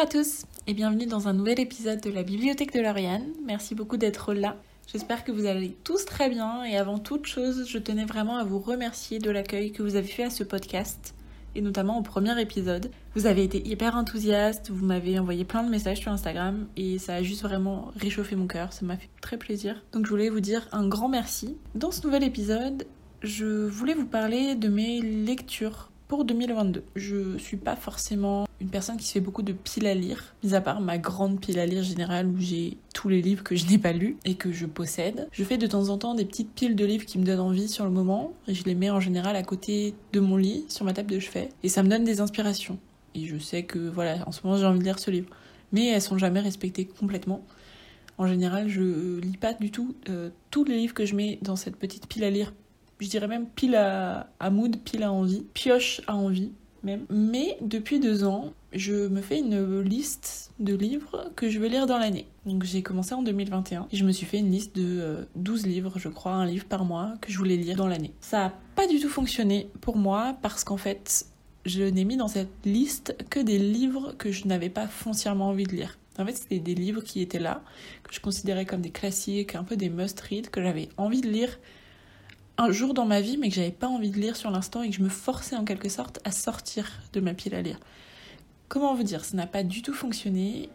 à tous et bienvenue dans un nouvel épisode de la Bibliothèque de Lauriane. Merci beaucoup d'être là. J'espère que vous allez tous très bien et avant toute chose, je tenais vraiment à vous remercier de l'accueil que vous avez fait à ce podcast et notamment au premier épisode. Vous avez été hyper enthousiaste, vous m'avez envoyé plein de messages sur Instagram et ça a juste vraiment réchauffé mon cœur, ça m'a fait très plaisir. Donc je voulais vous dire un grand merci. Dans ce nouvel épisode, je voulais vous parler de mes lectures pour 2022. Je suis pas forcément une personne qui se fait beaucoup de piles à lire, mis à part ma grande pile à lire générale où j'ai tous les livres que je n'ai pas lus et que je possède. Je fais de temps en temps des petites piles de livres qui me donnent envie sur le moment et je les mets en général à côté de mon lit, sur ma table de chevet et ça me donne des inspirations. Et je sais que voilà, en ce moment j'ai envie de lire ce livre. Mais elles sont jamais respectées complètement. En général, je lis pas du tout euh, tous les livres que je mets dans cette petite pile à lire. Je dirais même pile à, mood, pile à envie, pioche à envie même. Mais depuis deux ans, je me fais une liste de livres que je veux lire dans l'année. Donc j'ai commencé en 2021 et je me suis fait une liste de 12 euh, livres, je crois, un livre par mois que je voulais lire dans l'année. Ça n'a pas du tout fonctionné pour moi parce qu'en fait, je n'ai mis dans cette liste que des livres que je n'avais pas foncièrement envie de lire. En fait, c'était des livres qui étaient là, que je considérais comme des classiques, un peu des must-read, que j'avais envie de lire un jour dans ma vie, mais que j'avais pas envie de lire sur l'instant et que je me forçais en quelque sorte à sortir de ma pile à lire. Comment vous dire Ça n'a pas du tout fonctionné.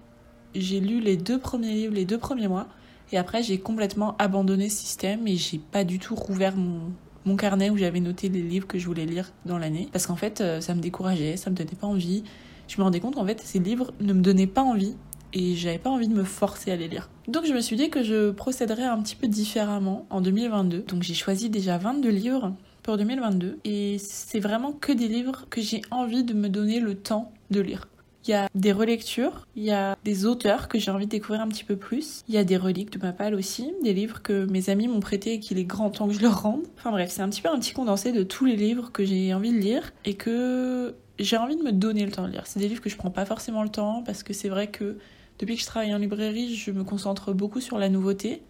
J'ai lu les deux premiers livres les deux premiers mois et après j'ai complètement abandonné ce système et j'ai pas du tout rouvert mon, mon carnet où j'avais noté les livres que je voulais lire dans l'année parce qu'en fait euh, ça me décourageait, ça me donnait pas envie. Je me rendais compte qu'en fait ces livres ne me donnaient pas envie et j'avais pas envie de me forcer à les lire. Donc je me suis dit que je procéderais un petit peu différemment en 2022. Donc j'ai choisi déjà 22 livres pour 2022 et c'est vraiment que des livres que j'ai envie de me donner le temps de lire. Il y a des relectures, il y a des auteurs que j'ai envie de découvrir un petit peu plus, il y a des reliques de ma palle aussi, des livres que mes amis m'ont prêtés et qu'il est grand temps que je leur rende. Enfin bref, c'est un petit peu un petit condensé de tous les livres que j'ai envie de lire et que j'ai envie de me donner le temps de lire. C'est des livres que je prends pas forcément le temps parce que c'est vrai que depuis que je travaille en librairie, je me concentre beaucoup sur la nouveauté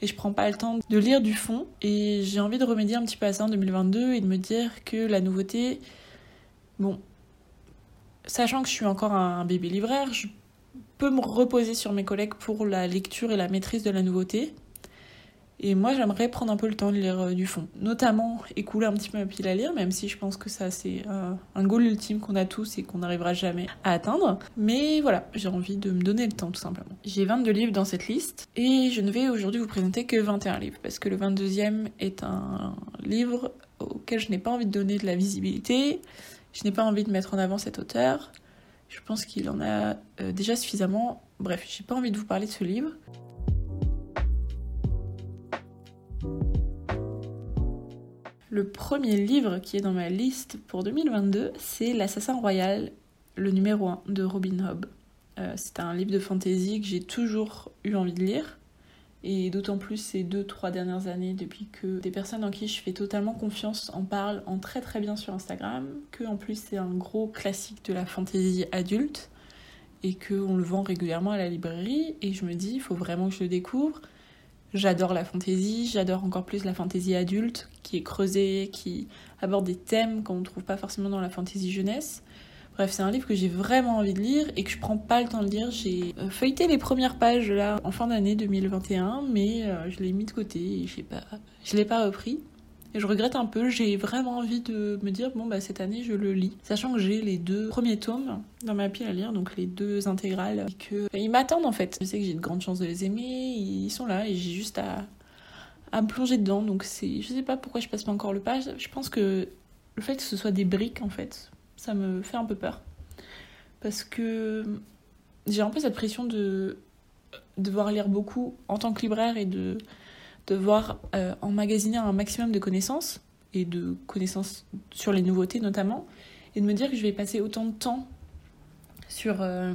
et je prends pas le temps de lire du fond. Et j'ai envie de remédier un petit peu à ça en 2022 et de me dire que la nouveauté, bon, sachant que je suis encore un bébé libraire, je peux me reposer sur mes collègues pour la lecture et la maîtrise de la nouveauté. Et moi, j'aimerais prendre un peu le temps de lire euh, du fond. Notamment écouler un petit peu ma pile à lire, même si je pense que ça, c'est euh, un goal ultime qu'on a tous et qu'on n'arrivera jamais à atteindre. Mais voilà, j'ai envie de me donner le temps, tout simplement. J'ai 22 livres dans cette liste et je ne vais aujourd'hui vous présenter que 21 livres parce que le 22e est un livre auquel je n'ai pas envie de donner de la visibilité. Je n'ai pas envie de mettre en avant cet auteur. Je pense qu'il en a euh, déjà suffisamment. Bref, j'ai pas envie de vous parler de ce livre. Le premier livre qui est dans ma liste pour 2022, c'est L'Assassin Royal, le numéro 1 de Robin Hobb. Euh, c'est un livre de fantasy que j'ai toujours eu envie de lire. Et d'autant plus ces deux, trois dernières années, depuis que des personnes en qui je fais totalement confiance en parlent en très très bien sur Instagram, que en plus c'est un gros classique de la fantasy adulte, et qu'on le vend régulièrement à la librairie, et je me dis, il faut vraiment que je le découvre. J'adore la fantaisie, j'adore encore plus la fantaisie adulte, qui est creusée, qui aborde des thèmes qu'on ne trouve pas forcément dans la fantaisie jeunesse. Bref, c'est un livre que j'ai vraiment envie de lire et que je prends pas le temps de lire. J'ai euh, feuilleté les premières pages là en fin d'année 2021, mais euh, je l'ai mis de côté et je pas, je l'ai pas repris. Et je regrette un peu, j'ai vraiment envie de me dire, bon, bah cette année je le lis. Sachant que j'ai les deux premiers tomes dans ma pile à lire, donc les deux intégrales, et que ils m'attendent en fait. Je sais que j'ai de grandes chances de les aimer, ils sont là et j'ai juste à, à me plonger dedans. Donc c'est, je sais pas pourquoi je passe pas encore le page. Je pense que le fait que ce soit des briques en fait, ça me fait un peu peur. Parce que j'ai un peu cette pression de devoir lire beaucoup en tant que libraire et de devoir euh, emmagasiner un maximum de connaissances, et de connaissances sur les nouveautés notamment, et de me dire que je vais passer autant de temps sur euh,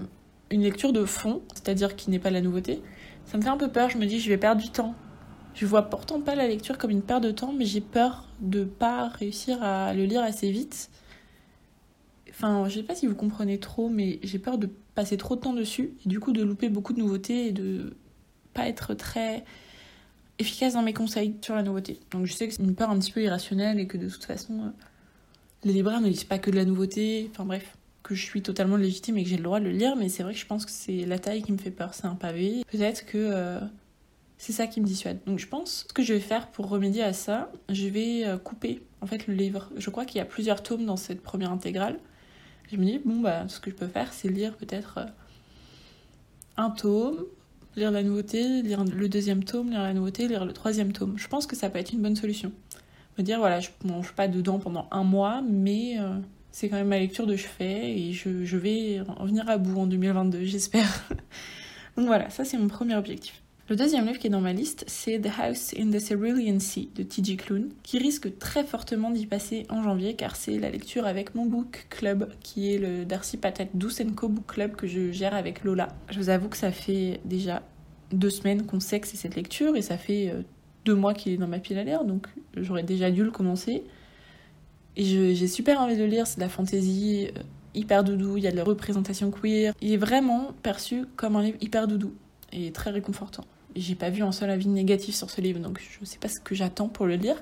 une lecture de fond, c'est-à-dire qui n'est pas la nouveauté, ça me fait un peu peur, je me dis je vais perdre du temps. Je vois pourtant pas la lecture comme une perte de temps, mais j'ai peur de pas réussir à le lire assez vite. Enfin, je sais pas si vous comprenez trop, mais j'ai peur de passer trop de temps dessus, et du coup de louper beaucoup de nouveautés et de pas être très efficace dans mes conseils sur la nouveauté. Donc je sais que c'est une peur un petit peu irrationnelle et que de toute façon, euh, les libraires ne lisent pas que de la nouveauté. Enfin bref, que je suis totalement légitime et que j'ai le droit de le lire, mais c'est vrai que je pense que c'est la taille qui me fait peur, c'est un pavé. Peut-être que euh, c'est ça qui me dissuade. Donc je pense que je vais faire pour remédier à ça, je vais euh, couper en fait le livre. Je crois qu'il y a plusieurs tomes dans cette première intégrale. Je me dis, bon, bah, ce que je peux faire, c'est lire peut-être un tome, lire la nouveauté, lire le deuxième tome, lire la nouveauté, lire le troisième tome. Je pense que ça peut être une bonne solution. Me dire, voilà, je mange pas dedans pendant un mois, mais euh, c'est quand même ma lecture de chevet et je, je vais en venir à bout en 2022, j'espère. Donc voilà, ça c'est mon premier objectif. Le deuxième livre qui est dans ma liste, c'est The House in the Cerulean Sea de T.J. Klune, qui risque très fortement d'y passer en janvier car c'est la lecture avec mon book club, qui est le Darcy Patate Douce Book Club que je gère avec Lola. Je vous avoue que ça fait déjà deux semaines qu'on sait que c'est cette lecture et ça fait euh, deux mois qu'il est dans ma pile à lire, donc j'aurais déjà dû le commencer. Et j'ai super envie de le lire, c'est de la fantaisie euh, hyper doudou, il y a de la représentation queer. Il est vraiment perçu comme un livre hyper doudou et très réconfortant j'ai pas vu un seul avis négatif sur ce livre, donc je sais pas ce que j'attends pour le lire,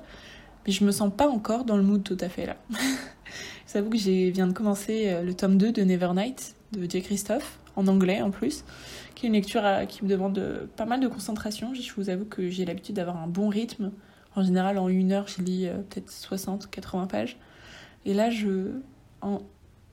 mais je me sens pas encore dans le mood tout à fait là. J'avoue que j'ai viens de commencer euh, le tome 2 de Nevernight de J. Christophe, en anglais en plus, qui est une lecture qui me demande euh, pas mal de concentration. Je vous avoue que j'ai l'habitude d'avoir un bon rythme. En général, en une heure, je lis euh, peut-être 60, 80 pages. Et là, je, en,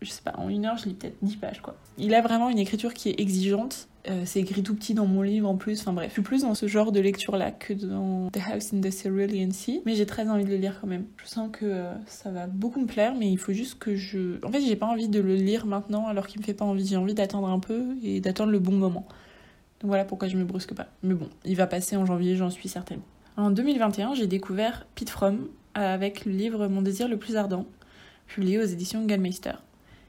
je sais pas, en une heure, je lis peut-être 10 pages, quoi. Il a vraiment une écriture qui est exigeante, euh, c'est écrit tout petit dans mon livre en plus. Enfin bref, je suis plus dans ce genre de lecture-là que dans The House in the Cerulean Sea. Mais j'ai très envie de le lire quand même. Je sens que euh, ça va beaucoup me plaire, mais il faut juste que je. En fait, j'ai pas envie de le lire maintenant alors qu'il me fait pas envie. J'ai envie d'attendre un peu et d'attendre le bon moment. Donc voilà pourquoi je me brusque pas. Mais bon, il va passer en janvier, j'en suis certaine. En 2021, j'ai découvert Pete Fromm avec le livre Mon désir le plus ardent, publié aux éditions Gallmeister.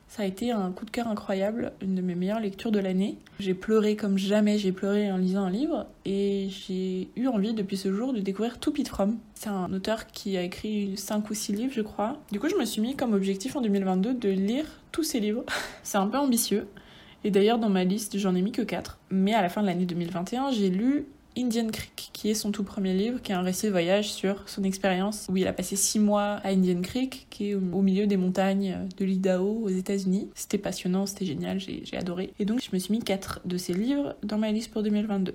Ça a été un coup de cœur incroyable, une de mes meilleures lectures de l'année. J'ai pleuré comme jamais j'ai pleuré en lisant un livre et j'ai eu envie depuis ce jour de découvrir tout Pete From. C'est un auteur qui a écrit 5 ou 6 livres, je crois. Du coup, je me suis mis comme objectif en 2022 de lire tous ses livres. C'est un peu ambitieux. Et d'ailleurs, dans ma liste, j'en ai mis que 4. Mais à la fin de l'année 2021, j'ai lu Indian Creek, qui est son tout premier livre, qui est un récit de voyage sur son expérience où il a passé six mois à Indian Creek, qui est au milieu des montagnes de l'Idaho aux États-Unis. C'était passionnant, c'était génial, j'ai adoré. Et donc je me suis mis quatre de ces livres dans ma liste pour 2022.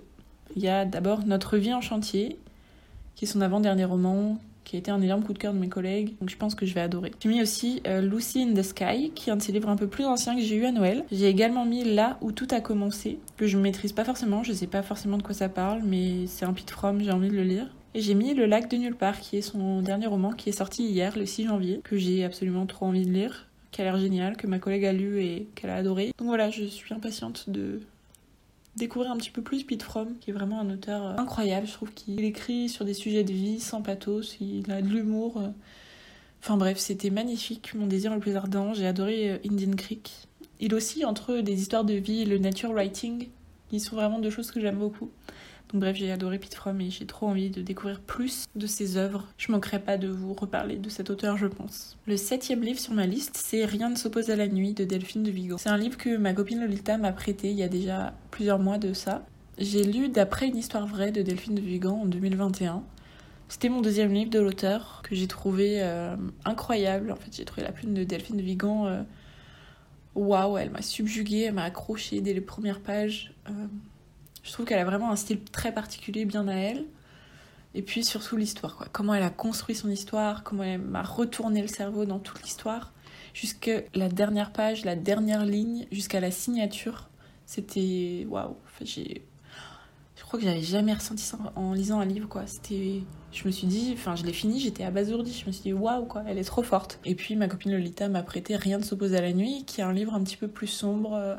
Il y a d'abord Notre vie en chantier, qui est son avant-dernier roman, qui a été un énorme coup de cœur de mes collègues, donc je pense que je vais adorer. J'ai mis aussi euh, Lucy in the Sky, qui est un de ces livres un peu plus anciens que j'ai eu à Noël. J'ai également mis Là où tout a commencé, que je ne maîtrise pas forcément, je sais pas forcément de quoi ça parle, mais c'est un pit from, j'ai envie de le lire. Et j'ai mis Le lac de nulle part, qui est son dernier roman, qui est sorti hier, le 6 janvier, que j'ai absolument trop envie de lire, qui a l'air génial, que ma collègue a lu et qu'elle a adoré. Donc voilà, je suis impatiente de découvrir un petit peu plus Pete Fromm, qui est vraiment un auteur euh, incroyable. Je trouve qu'il écrit sur des sujets de vie sans pathos, il a de l'humour. Euh. Enfin bref, c'était magnifique, mon désir le plus ardent. J'ai adoré euh, Indian Creek. Il aussi entre des histoires de vie et le nature writing, qui sont vraiment deux choses que j'aime beaucoup. Bref, j'ai adoré Pete et j'ai trop envie de découvrir plus de ses œuvres. Je manquerai pas de vous reparler de cet auteur, je pense. Le septième livre sur ma liste, c'est Rien ne s'oppose à la nuit de Delphine de Vigo. C'est un livre que ma copine Lolita m'a prêté il y a déjà plusieurs mois de ça. J'ai lu d'après une histoire vraie de Delphine de Vigan en 2021. C'était mon deuxième livre de l'auteur que j'ai trouvé euh, incroyable. En fait, j'ai trouvé la plume de Delphine de Vigan. Euh, waouh, elle m'a subjuguée, elle m'a accrochée dès les premières pages. Euh, je trouve qu'elle a vraiment un style très particulier, bien à elle. Et puis surtout l'histoire, quoi. Comment elle a construit son histoire, comment elle m'a retourné le cerveau dans toute l'histoire. Jusqu'à la dernière page, la dernière ligne, jusqu'à la signature. C'était. Waouh! j'ai. Je crois que j'avais jamais ressenti ça en lisant un livre, quoi. C'était. Je me suis dit, enfin, je l'ai fini, j'étais abasourdie. Je me suis dit, waouh, quoi, elle est trop forte. Et puis ma copine Lolita m'a prêté Rien ne s'oppose à la nuit, qui est un livre un petit peu plus sombre euh,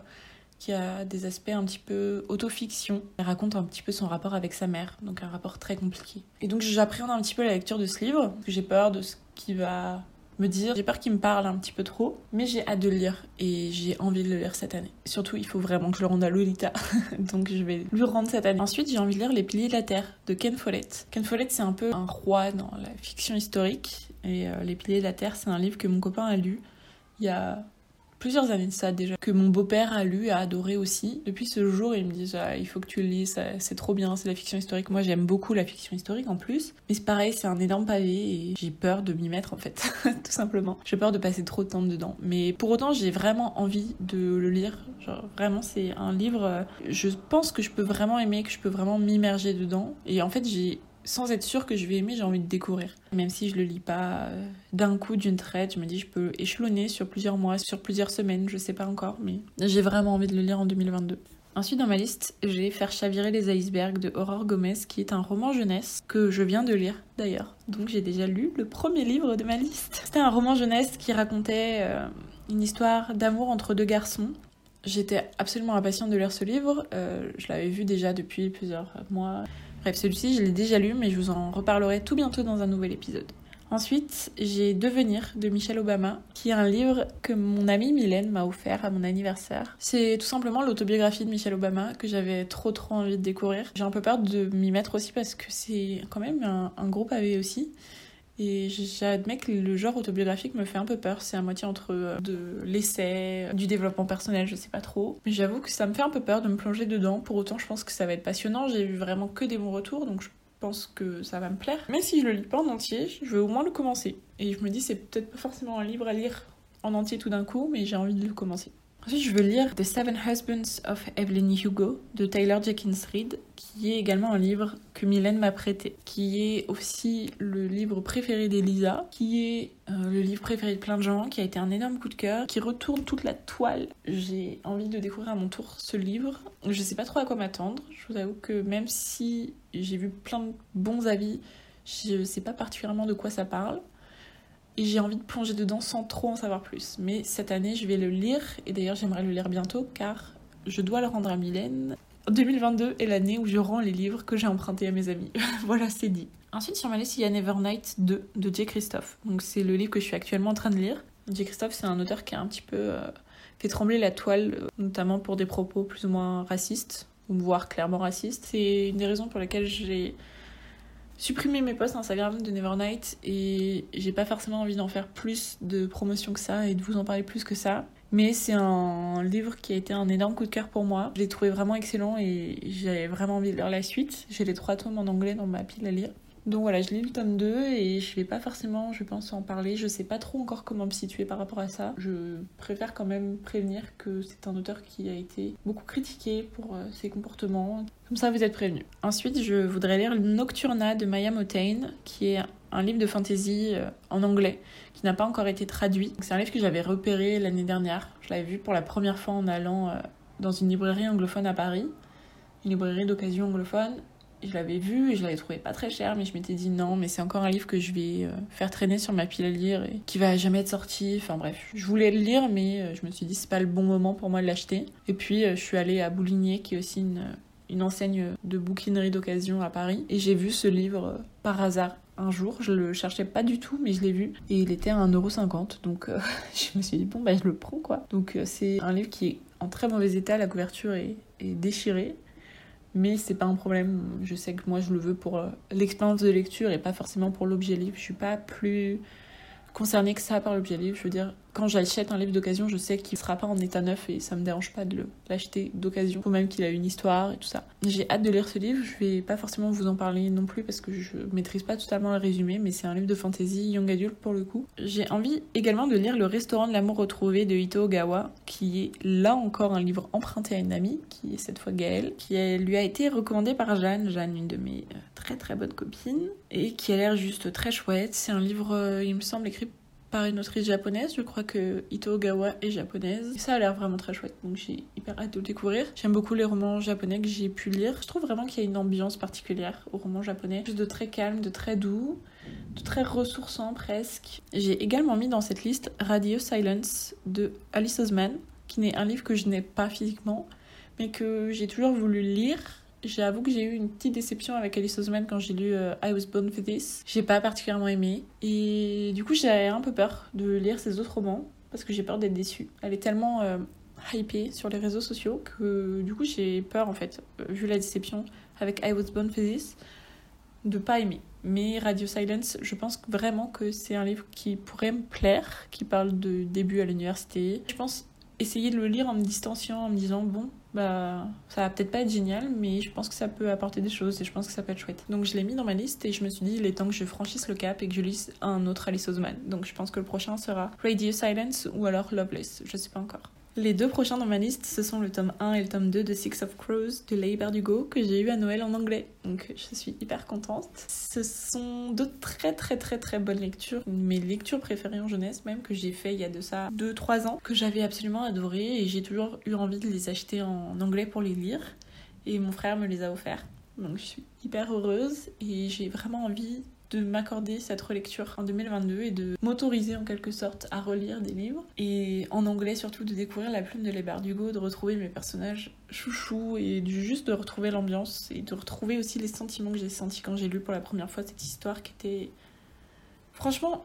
qui a des aspects un petit peu autofiction. Elle raconte un petit peu son rapport avec sa mère, donc un rapport très compliqué. Et donc j'appréhende un petit peu la lecture de ce livre, j'ai peur de ce qui va me dire. J'ai peur qu'il me parle un petit peu trop, mais j'ai hâte de le lire et j'ai envie de le lire cette année. Surtout, il faut vraiment que je le rende à Lolita, donc je vais lui rendre cette année. Ensuite, j'ai envie de lire Les Piliers de la Terre de Ken Follett. Ken Follett, c'est un peu un roi dans la fiction historique, et euh, Les Piliers de la Terre, c'est un livre que mon copain a lu il y a plusieurs années de ça déjà, que mon beau-père a lu, a adoré aussi. Depuis ce jour, il me dit ah, il faut que tu le lises, c'est trop bien, c'est la fiction historique. Moi, j'aime beaucoup la fiction historique en plus. Mais c'est pareil, c'est un énorme pavé et j'ai peur de m'y mettre en fait, tout simplement. J'ai peur de passer trop de temps dedans. Mais pour autant, j'ai vraiment envie de le lire. Genre, vraiment, c'est un livre, euh, je pense que je peux vraiment aimer, que je peux vraiment m'immerger dedans. Et en fait, j'ai sans être sûr que je vais aimer, j'ai envie de découvrir. Même si je le lis pas euh, d'un coup, d'une traite, je me dis je peux échelonner sur plusieurs mois, sur plusieurs semaines, je sais pas encore, mais j'ai vraiment envie de le lire en 2022. Ensuite, dans ma liste, j'ai Faire chavirer les icebergs de Aurore Gomez, qui est un roman jeunesse que je viens de lire d'ailleurs. Donc j'ai déjà lu le premier livre de ma liste. C'était un roman jeunesse qui racontait euh, une histoire d'amour entre deux garçons. J'étais absolument impatiente de lire ce livre. Euh, je l'avais vu déjà depuis plusieurs mois. Bref, celui-ci, je l'ai déjà lu, mais je vous en reparlerai tout bientôt dans un nouvel épisode. Ensuite, j'ai Devenir de Michelle Obama, qui est un livre que mon amie Mylène m'a offert à mon anniversaire. C'est tout simplement l'autobiographie de Michelle Obama que j'avais trop trop envie de découvrir. J'ai un peu peur de m'y mettre aussi parce que c'est quand même un, un gros pavé aussi. Et j'admets que le genre autobiographique me fait un peu peur. C'est à moitié entre euh, de l'essai, du développement personnel, je sais pas trop. Mais j'avoue que ça me fait un peu peur de me plonger dedans. Pour autant, je pense que ça va être passionnant. J'ai eu vraiment que des bons retours, donc je pense que ça va me plaire. Même si je le lis pas en entier, je vais au moins le commencer. Et je me dis, c'est peut-être pas forcément un livre à lire en entier tout d'un coup, mais j'ai envie de le commencer. Ensuite, je veux lire The Seven Husbands of Evelyn Hugo de Taylor Jenkins Reid, qui est également un livre que Mylène m'a prêté, qui est aussi le livre préféré d'Elisa, qui est euh, le livre préféré de plein de gens, qui a été un énorme coup de cœur, qui retourne toute la toile. J'ai envie de découvrir à mon tour ce livre. Je sais pas trop à quoi m'attendre. Je vous avoue que même si j'ai vu plein de bons avis, je sais pas particulièrement de quoi ça parle et j'ai envie de plonger dedans sans trop en savoir plus. Mais cette année, je vais le lire, et d'ailleurs j'aimerais le lire bientôt, car je dois le rendre à Mylène. 2022 est l'année où je rends les livres que j'ai empruntés à mes amis. voilà, c'est dit. Ensuite, sur ma liste, il y Nevernight 2 de J. Christophe. Donc c'est le livre que je suis actuellement en train de lire. J. Christophe, c'est un auteur qui a un petit peu euh, fait trembler la toile, euh, notamment pour des propos plus ou moins racistes, voire clairement racistes. C'est une des raisons pour lesquelles j'ai supprimer mes posts Instagram de Nevernight et j'ai pas forcément envie d'en faire plus de promotion que ça et de vous en parler plus que ça. Mais c'est un livre qui a été un énorme coup de cœur pour moi. Je l'ai trouvé vraiment excellent et j'avais vraiment envie de lire la suite. J'ai les trois tomes en anglais dans ma pile à lire. Donc voilà, je lis le tome 2 et je vais pas forcément, je pense, en parler. Je sais pas trop encore comment me situer par rapport à ça. Je préfère quand même prévenir que c'est un auteur qui a été beaucoup critiqué pour euh, ses comportements. Comme ça, vous êtes prévenus. Ensuite, je voudrais lire Nocturna de Maya Motain, qui est un livre de fantasy euh, en anglais qui n'a pas encore été traduit. C'est un livre que j'avais repéré l'année dernière. Je l'avais vu pour la première fois en allant euh, dans une librairie anglophone à Paris, une librairie d'occasion anglophone je l'avais vu et je l'avais trouvé pas très cher, mais je m'étais dit non, mais c'est encore un livre que je vais euh, faire traîner sur ma pile à lire et qui va jamais être sorti. Enfin bref, je voulais le lire, mais euh, je me suis dit c'est pas le bon moment pour moi de l'acheter. Et puis euh, je suis allée à Bouligné, qui est aussi une, une enseigne de bouquinerie d'occasion à Paris, et j'ai vu ce livre par hasard. Un jour, je le cherchais pas du tout, mais je l'ai vu et il était à 1,50€. Donc je me suis dit, bon, bah je le prends quoi. Donc c'est un livre qui est en très mauvais état, la couverture est, est déchirée mais c'est pas un problème. Je sais que moi je le veux pour euh, l'expérience de lecture et pas forcément pour l'objet livre. Je suis pas plus concernée que ça par l'objet livre. Je veux dire, quand j'achète un livre d'occasion, je sais qu'il sera pas en état neuf et ça me dérange pas de l'acheter d'occasion, faut même qu'il a une histoire et tout ça. J'ai hâte de lire ce livre, je vais pas forcément vous en parler non plus parce que je maîtrise pas totalement le résumé, mais c'est un livre de fantasy young adult pour le coup. J'ai envie également de lire Le restaurant de l'amour retrouvé de Ito Ogawa, qui est là encore un livre emprunté à une amie, qui est cette fois Gaëlle, qui lui a été recommandé par Jeanne, Jeanne, une de mes euh, très très bonnes copines, et qui a l'air juste très chouette. C'est un livre, euh, il me semble, écrit par une autrice japonaise. Je crois que Ito Ogawa est japonaise. ça a l'air vraiment très chouette, donc j'ai hyper hâte de le découvrir. J'aime beaucoup les romans japonais que j'ai pu lire. Je trouve vraiment qu'il y a une ambiance particulière aux romans japonais. Juste de très calme, de très doux, de très ressourçant presque. J'ai également mis dans cette liste Radio Silence de Alice Osman, qui n'est un livre que je n'ai pas physiquement, mais que j'ai toujours voulu lire J'avoue que j'ai eu une petite déception avec Alice Oseman quand j'ai lu euh, I Was Born for This. J'ai pas particulièrement aimé. Et du coup, j'ai un peu peur de lire ses autres romans parce que j'ai peur d'être déçue. Elle est tellement euh, hypée sur les réseaux sociaux que du coup, j'ai peur en fait, euh, vu la déception avec I Was Born for This, de pas aimer. Mais Radio Silence, je pense vraiment que c'est un livre qui pourrait me plaire, qui parle de début à l'université. Je pense essayé de le lire en me distanciant, en me disant bon, bah ça va peut-être pas être génial, mais je pense que ça peut apporter des choses et je pense que ça peut être chouette. Donc je l'ai mis dans ma liste et je me suis dit il est temps que je franchisse le cap et que je lise un autre Alice Oseman. Donc je pense que le prochain sera Radio Silence ou alors Loveless, je sais pas encore. Les deux prochains dans ma liste, ce sont le tome 1 et le tome 2 de Six of Crows de Leigh Bardugo que j'ai eu à Noël en anglais. Donc je suis hyper contente. Ce sont deux très très très très bonnes lectures, mes lectures préférées en jeunesse même que j'ai fait il y a de ça 2-3 ans, que j'avais absolument adoré et j'ai toujours eu envie de les acheter en anglais pour les lire. Et mon frère me les a offerts. Donc je suis hyper heureuse et j'ai vraiment envie de m'accorder cette relecture en 2022 et de m'autoriser en quelque sorte à relire des livres. Et en anglais surtout de découvrir la plume de Lébardugo, de retrouver mes personnages chouchous et juste de retrouver l'ambiance et de retrouver aussi les sentiments que j'ai sentis quand j'ai lu pour la première fois cette histoire qui était franchement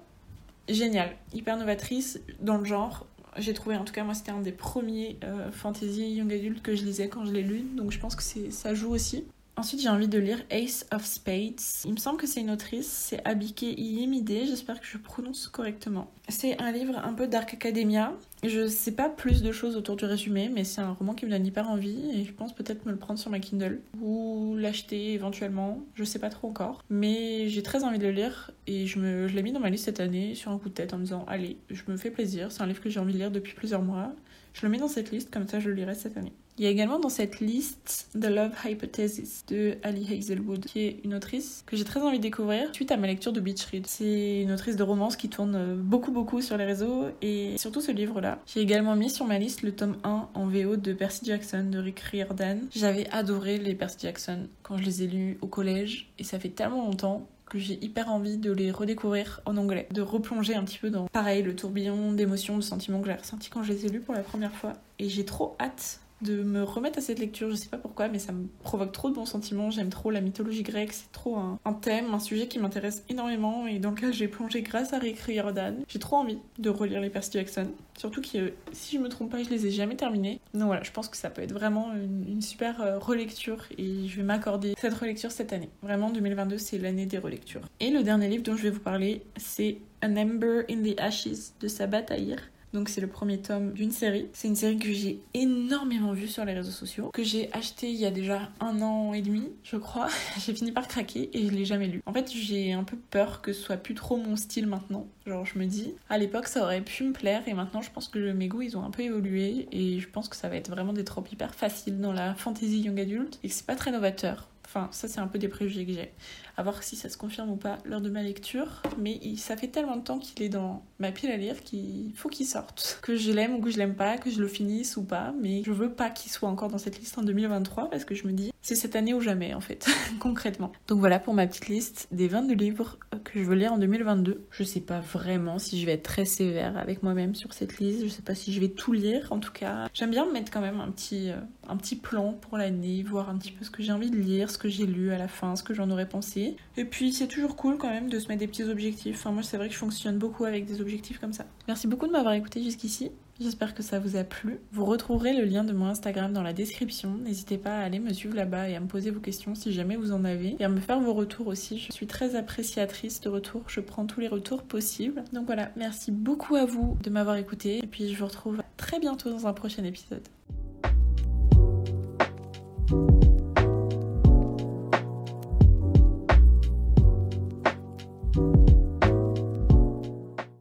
géniale, hyper novatrice dans le genre. J'ai trouvé, en tout cas, moi, c'était un des premiers euh, fantasy young adult que je lisais quand je l'ai lu, donc je pense que ça joue aussi. Ensuite, j'ai envie de lire Ace of Spades. Il me semble que c'est une autrice, c'est Abike Iyemide, j'espère que je prononce correctement. C'est un livre un peu Dark Academia. Je sais pas plus de choses autour du résumé, mais c'est un roman qui me donne hyper envie et je pense peut-être me le prendre sur ma Kindle ou l'acheter éventuellement, je sais pas trop encore. Mais j'ai très envie de le lire et je, me, je l'ai mis dans ma liste cette année sur un coup de tête en me disant allez, je me fais plaisir, c'est un livre que j'ai envie de lire depuis plusieurs mois. Je le mets dans cette liste, comme ça je le lirai cette année. Il y a également dans cette liste The Love Hypothesis de Ali Hazelwood, qui est une autrice que j'ai très envie de découvrir suite à ma lecture de Beach Read. C'est une autrice de romance qui tourne beaucoup beaucoup sur les réseaux et surtout ce livre-là. J'ai également mis sur ma liste le tome 1 en VO de Percy Jackson de Rick Riordan. J'avais adoré les Percy Jackson quand je les ai lus au collège et ça fait tellement longtemps que j'ai hyper envie de les redécouvrir en anglais, de replonger un petit peu dans pareil le tourbillon d'émotions, de sentiments que j'ai ressenti quand je les ai lus pour la première fois. Et j'ai trop hâte de me remettre à cette lecture, je sais pas pourquoi, mais ça me provoque trop de bons sentiments. J'aime trop la mythologie grecque, c'est trop un, thème, un sujet qui m'intéresse énormément et dans lequel j'ai plongé grâce à Rick Riordan. J'ai trop envie de relire les Percy Jackson, surtout que si je me trompe pas, je les ai jamais terminés. Donc voilà, je pense que ça peut être vraiment une, super euh, relecture et je vais m'accorder cette relecture cette année. Vraiment, 2022, c'est l'année des relectures. Et le dernier livre dont je vais vous parler, c'est An Ember in the Ashes de Sabat Tahir. Donc c'est le premier tome d'une série. C'est une série que j'ai énormément vue sur les réseaux sociaux, que j'ai acheté il y a déjà un an et demi, je crois. j'ai fini par craquer et je l'ai jamais lu. En fait, j'ai un peu peur que ce soit plus trop mon style maintenant. Genre je me dis, à l'époque ça aurait pu me plaire et maintenant je pense que mes goûts ils ont un peu évolué et je pense que ça va être vraiment des tropes hyper faciles dans la fantasy young adult et que c'est pas très novateur. Enfin, ça, c'est un peu des préjugés que j'ai. À voir si ça se confirme ou pas lors de ma lecture. Mais ça fait tellement de temps qu'il est dans ma pile à lire qu'il faut qu'il sorte. Que je l'aime ou que je l'aime pas, que je le finisse ou pas. Mais je veux pas qu'il soit encore dans cette liste en 2023 parce que je me dis, c'est cette année ou jamais en fait, concrètement. Donc voilà pour ma petite liste des 22 livres que je veux lire en 2022. Je sais pas vraiment si je vais être très sévère avec moi-même sur cette liste. Je sais pas si je vais tout lire. En tout cas, j'aime bien me mettre quand même un petit, euh, un petit plan pour l'année, voir un petit peu ce que j'ai envie de lire, ce que j'ai lu à la fin, ce que j'en aurais pensé. Et puis c'est toujours cool quand même de se mettre des petits objectifs. Enfin moi c'est vrai que je fonctionne beaucoup avec des objectifs comme ça. Merci beaucoup de m'avoir écouté jusqu'ici. J'espère que ça vous a plu. Vous retrouverez le lien de mon Instagram dans la description. N'hésitez pas à aller me suivre là-bas et à me poser vos questions si jamais vous en avez. Et à me faire vos retours aussi. Je suis très appréciatrice de retours. Je prends tous les retours possibles. Donc voilà, merci beaucoup à vous de m'avoir écouté. Et puis je vous retrouve très bientôt dans un prochain épisode. Thank you